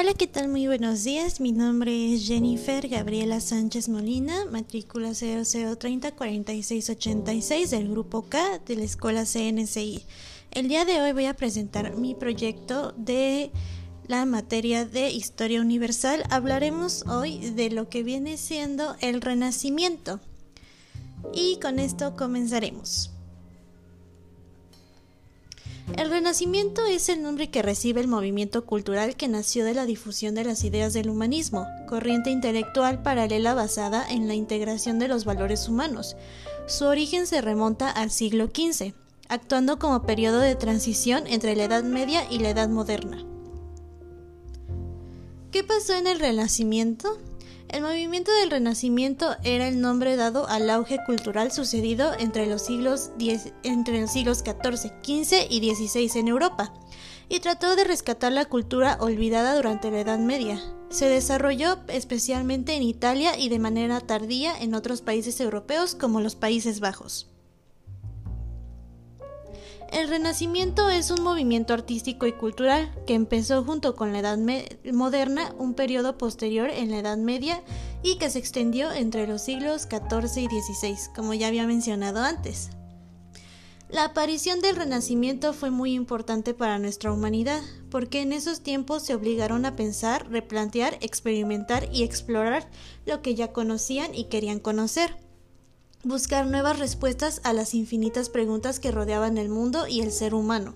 Hola, ¿qué tal? Muy buenos días. Mi nombre es Jennifer Gabriela Sánchez Molina, matrícula 0030 4686 del grupo K de la escuela CNCI. El día de hoy voy a presentar mi proyecto de la materia de Historia Universal. Hablaremos hoy de lo que viene siendo el Renacimiento. Y con esto comenzaremos. El Renacimiento es el nombre que recibe el movimiento cultural que nació de la difusión de las ideas del humanismo, corriente intelectual paralela basada en la integración de los valores humanos. Su origen se remonta al siglo XV, actuando como periodo de transición entre la Edad Media y la Edad Moderna. ¿Qué pasó en el Renacimiento? El movimiento del Renacimiento era el nombre dado al auge cultural sucedido entre los siglos, XIV, XV y XVI en Europa, y trató de rescatar la cultura olvidada durante la Edad Media. Se desarrolló especialmente en Italia y de manera tardía en otros países europeos como los Países Bajos. El Renacimiento es un movimiento artístico y cultural que empezó junto con la Edad Moderna, un periodo posterior en la Edad Media y que se extendió entre los siglos XIV y XVI, como ya había mencionado antes. La aparición del Renacimiento fue muy importante para nuestra humanidad, porque en esos tiempos se obligaron a pensar, replantear, experimentar y explorar lo que ya conocían y querían conocer buscar nuevas respuestas a las infinitas preguntas que rodeaban el mundo y el ser humano.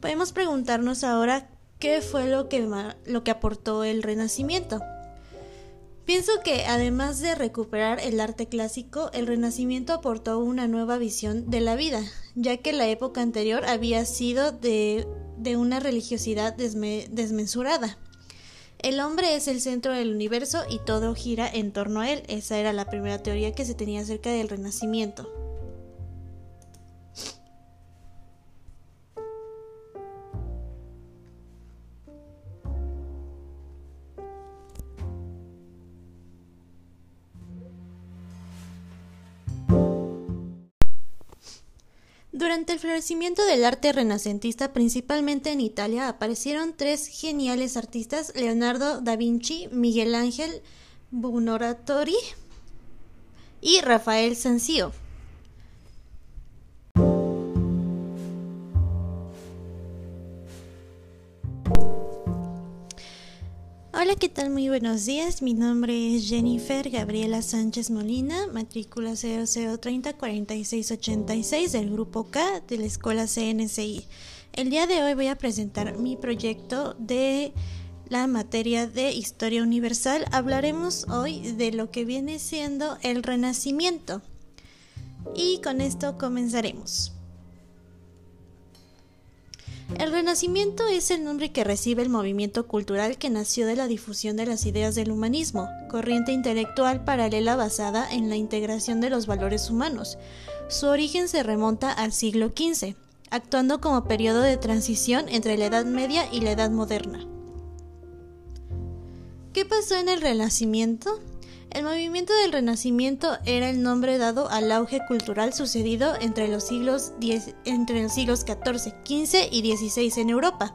Podemos preguntarnos ahora qué fue lo que, lo que aportó el Renacimiento. Pienso que además de recuperar el arte clásico, el Renacimiento aportó una nueva visión de la vida, ya que la época anterior había sido de, una religiosidad desmesurada. El hombre es el centro del universo y todo gira en torno a él. Esa era la primera teoría que se tenía acerca del renacimiento. Durante el florecimiento del arte renacentista, principalmente en Italia, aparecieron tres geniales artistas, Leonardo da Vinci, Miguel Ángel Buonarroti y Rafael Sanzio. Hola, ¿qué tal? Muy buenos días. Mi nombre es Jennifer Gabriela Sánchez Molina, matrícula 0030 4686 del grupo K de la escuela CNCI. El día de hoy voy a presentar mi proyecto de la materia de Historia Universal. Hablaremos hoy de lo que viene siendo el Renacimiento. Y con esto comenzaremos. El Renacimiento es el nombre que recibe el movimiento cultural que nació de la difusión de las ideas del humanismo, corriente intelectual paralela basada en la integración de los valores humanos. Su origen se remonta al siglo XV, actuando como periodo de transición entre la Edad Media y la Edad Moderna. ¿Qué pasó en el Renacimiento? El movimiento del Renacimiento era el nombre dado al auge cultural sucedido entre los siglos, XIV, XV y XVI en Europa,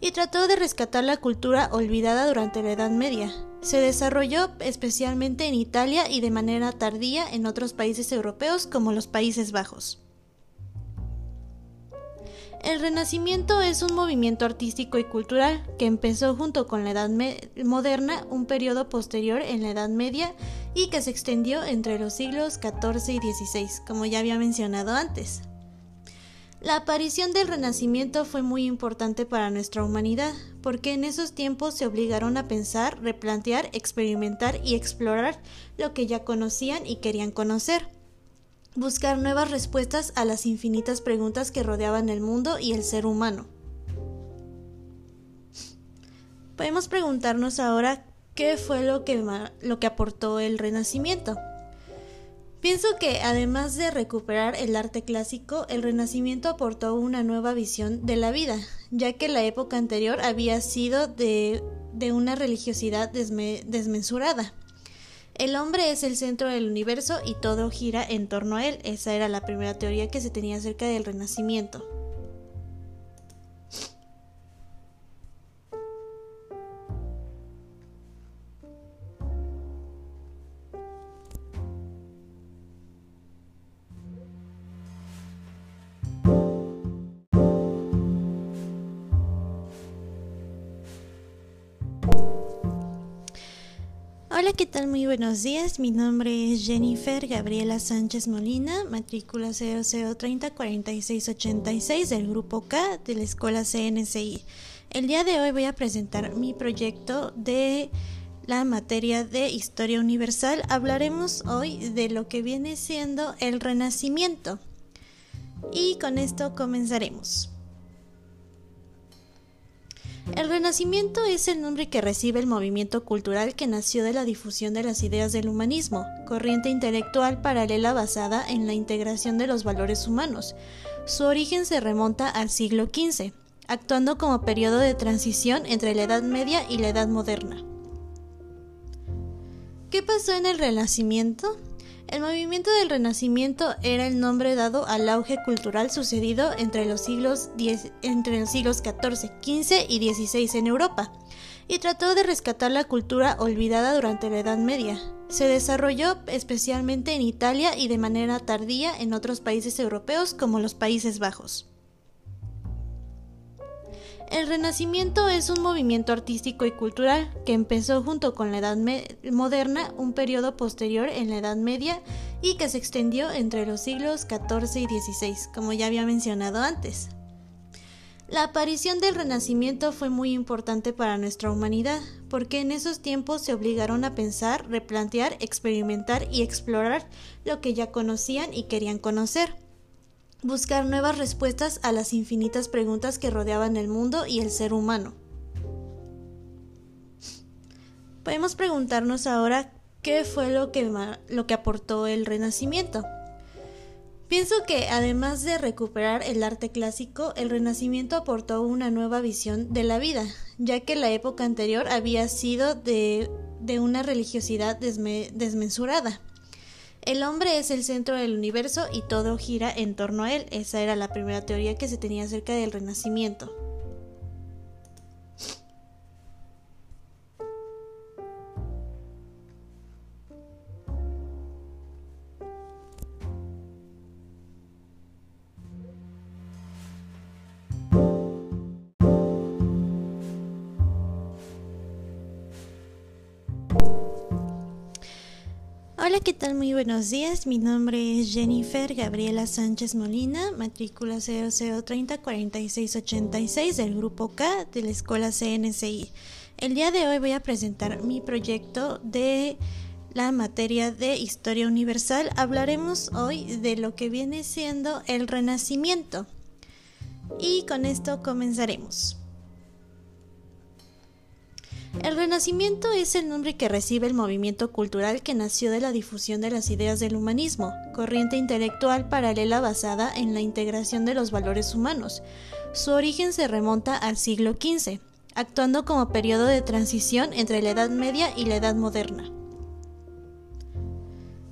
y trató de rescatar la cultura olvidada durante la Edad Media. Se desarrolló especialmente en Italia y de manera tardía en otros países europeos como los Países Bajos. El Renacimiento es un movimiento artístico y cultural que empezó junto con la Edad Moderna, un periodo posterior en la Edad Media y que se extendió entre los siglos XIV y XVI, como ya había mencionado antes. La aparición del Renacimiento fue muy importante para nuestra humanidad, porque en esos tiempos se obligaron a pensar, replantear, experimentar y explorar lo que ya conocían y querían conocer buscar nuevas respuestas a las infinitas preguntas que rodeaban el mundo y el ser humano. Podemos preguntarnos ahora qué fue lo que, lo que aportó el Renacimiento. Pienso que además de recuperar el arte clásico, el Renacimiento aportó una nueva visión de la vida, ya que la época anterior había sido de, una religiosidad desmesurada. El hombre es el centro del universo y todo gira en torno a él. Esa era la primera teoría que se tenía acerca del renacimiento. Hola, ¿qué tal? Muy buenos días. Mi nombre es Jennifer Gabriela Sánchez Molina, matrícula 00304686 del grupo K de la escuela CNCI. El día de hoy voy a presentar mi proyecto de la materia de historia universal. Hablaremos hoy de lo que viene siendo el renacimiento. Y con esto comenzaremos. El Renacimiento es el nombre que recibe el movimiento cultural que nació de la difusión de las ideas del humanismo, corriente intelectual paralela basada en la integración de los valores humanos. Su origen se remonta al siglo XV, actuando como periodo de transición entre la Edad Media y la Edad Moderna. ¿Qué pasó en el Renacimiento? El movimiento del Renacimiento era el nombre dado al auge cultural sucedido entre los siglos, XIV, XV y XVI en Europa, y trató de rescatar la cultura olvidada durante la Edad Media. Se desarrolló especialmente en Italia y de manera tardía en otros países europeos como los Países Bajos. El Renacimiento es un movimiento artístico y cultural que empezó junto con la Edad Moderna, un periodo posterior en la Edad Media y que se extendió entre los siglos XIV y XVI, como ya había mencionado antes. La aparición del Renacimiento fue muy importante para nuestra humanidad, porque en esos tiempos se obligaron a pensar, replantear, experimentar y explorar lo que ya conocían y querían conocer buscar nuevas respuestas a las infinitas preguntas que rodeaban el mundo y el ser humano. Podemos preguntarnos ahora qué fue lo que, lo que aportó el Renacimiento. Pienso que además de recuperar el arte clásico, el Renacimiento aportó una nueva visión de la vida, ya que la época anterior había sido de, una religiosidad desmesurada. El hombre es el centro del universo y todo gira en torno a él. Esa era la primera teoría que se tenía acerca del renacimiento. Hola, ¿qué tal? Muy buenos días. Mi nombre es Jennifer Gabriela Sánchez Molina, matrícula 00304686 del grupo K de la escuela CNCI. El día de hoy voy a presentar mi proyecto de la materia de historia universal. Hablaremos hoy de lo que viene siendo el renacimiento. Y con esto comenzaremos. El Renacimiento es el nombre que recibe el movimiento cultural que nació de la difusión de las ideas del humanismo, corriente intelectual paralela basada en la integración de los valores humanos. Su origen se remonta al siglo XV, actuando como periodo de transición entre la Edad Media y la Edad Moderna.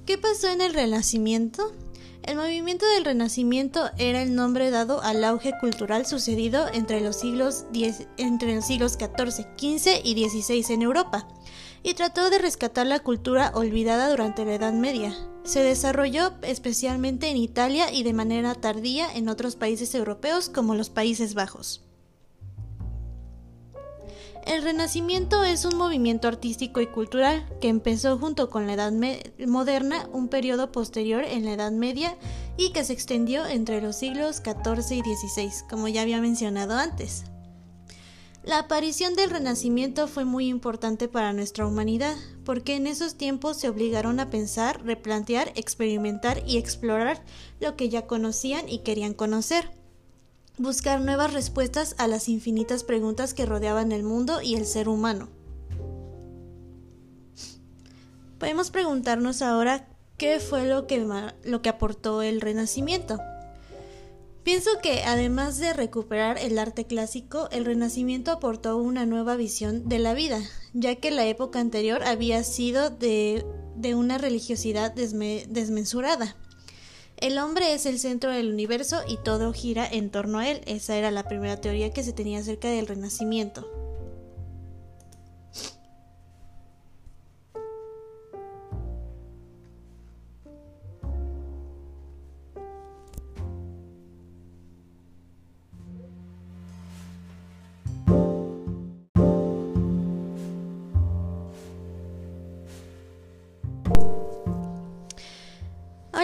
¿Qué pasó en el Renacimiento? El movimiento del Renacimiento era el nombre dado al auge cultural sucedido entre los siglos, XIV, XV y XVI en Europa, y trató de rescatar la cultura olvidada durante la Edad Media. Se desarrolló especialmente en Italia y de manera tardía en otros países europeos como los Países Bajos. El Renacimiento es un movimiento artístico y cultural que empezó junto con la Edad Moderna, un periodo posterior en la Edad Media y que se extendió entre los siglos XIV y XVI, como ya había mencionado antes. La aparición del Renacimiento fue muy importante para nuestra humanidad, porque en esos tiempos se obligaron a pensar, replantear, experimentar y explorar lo que ya conocían y querían conocer buscar nuevas respuestas a las infinitas preguntas que rodeaban el mundo y el ser humano. Podemos preguntarnos ahora qué fue lo que, lo que aportó el Renacimiento. Pienso que además de recuperar el arte clásico, el Renacimiento aportó una nueva visión de la vida, ya que la época anterior había sido de, una religiosidad desmesurada. El hombre es el centro del universo y todo gira en torno a él. Esa era la primera teoría que se tenía acerca del renacimiento.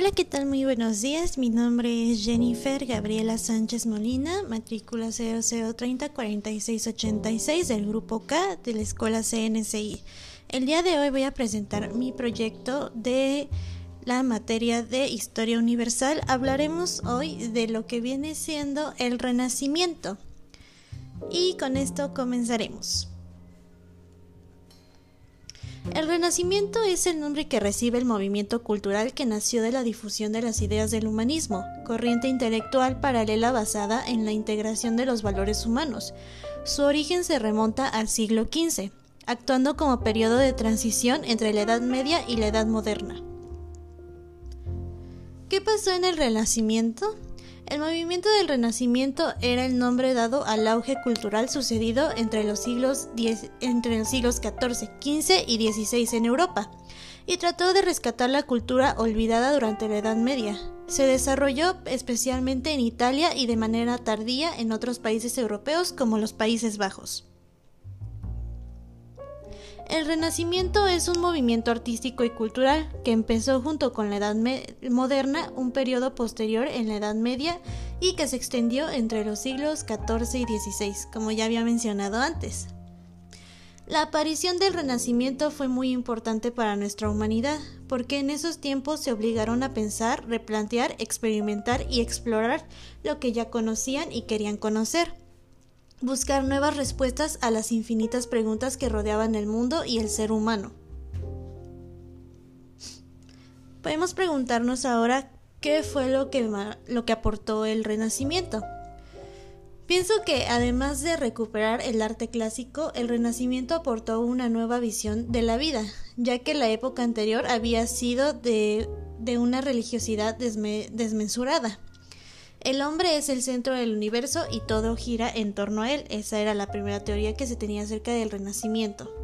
Hola, ¿qué tal? Muy buenos días. Mi nombre es Jennifer Gabriela Sánchez Molina, matrícula 00304686 del grupo K de la escuela CNCI. El día de hoy voy a presentar mi proyecto de la materia de Historia Universal. Hablaremos hoy de lo que viene siendo el Renacimiento. Y con esto comenzaremos. El Renacimiento es el nombre que recibe el movimiento cultural que nació de la difusión de las ideas del humanismo, corriente intelectual paralela basada en la integración de los valores humanos. Su origen se remonta al siglo XV, actuando como periodo de transición entre la Edad Media y la Edad Moderna. ¿Qué pasó en el Renacimiento? El movimiento del Renacimiento era el nombre dado al auge cultural sucedido entre los siglos, XIV, XV y XVI en Europa, y trató de rescatar la cultura olvidada durante la Edad Media. Se desarrolló especialmente en Italia y de manera tardía en otros países europeos como los Países Bajos. El Renacimiento es un movimiento artístico y cultural que empezó junto con la Edad Moderna, un periodo posterior en la Edad Media y que se extendió entre los siglos XIV y XVI, como ya había mencionado antes. La aparición del Renacimiento fue muy importante para nuestra humanidad, porque en esos tiempos se obligaron a pensar, replantear, experimentar y explorar lo que ya conocían y querían conocer buscar nuevas respuestas a las infinitas preguntas que rodeaban el mundo y el ser humano. Podemos preguntarnos ahora qué fue lo que, lo que aportó el Renacimiento. Pienso que además de recuperar el arte clásico, el Renacimiento aportó una nueva visión de la vida, ya que la época anterior había sido de, de una religiosidad desmesurada. El hombre es el centro del universo y todo gira en torno a él. Esa era la primera teoría que se tenía acerca del renacimiento.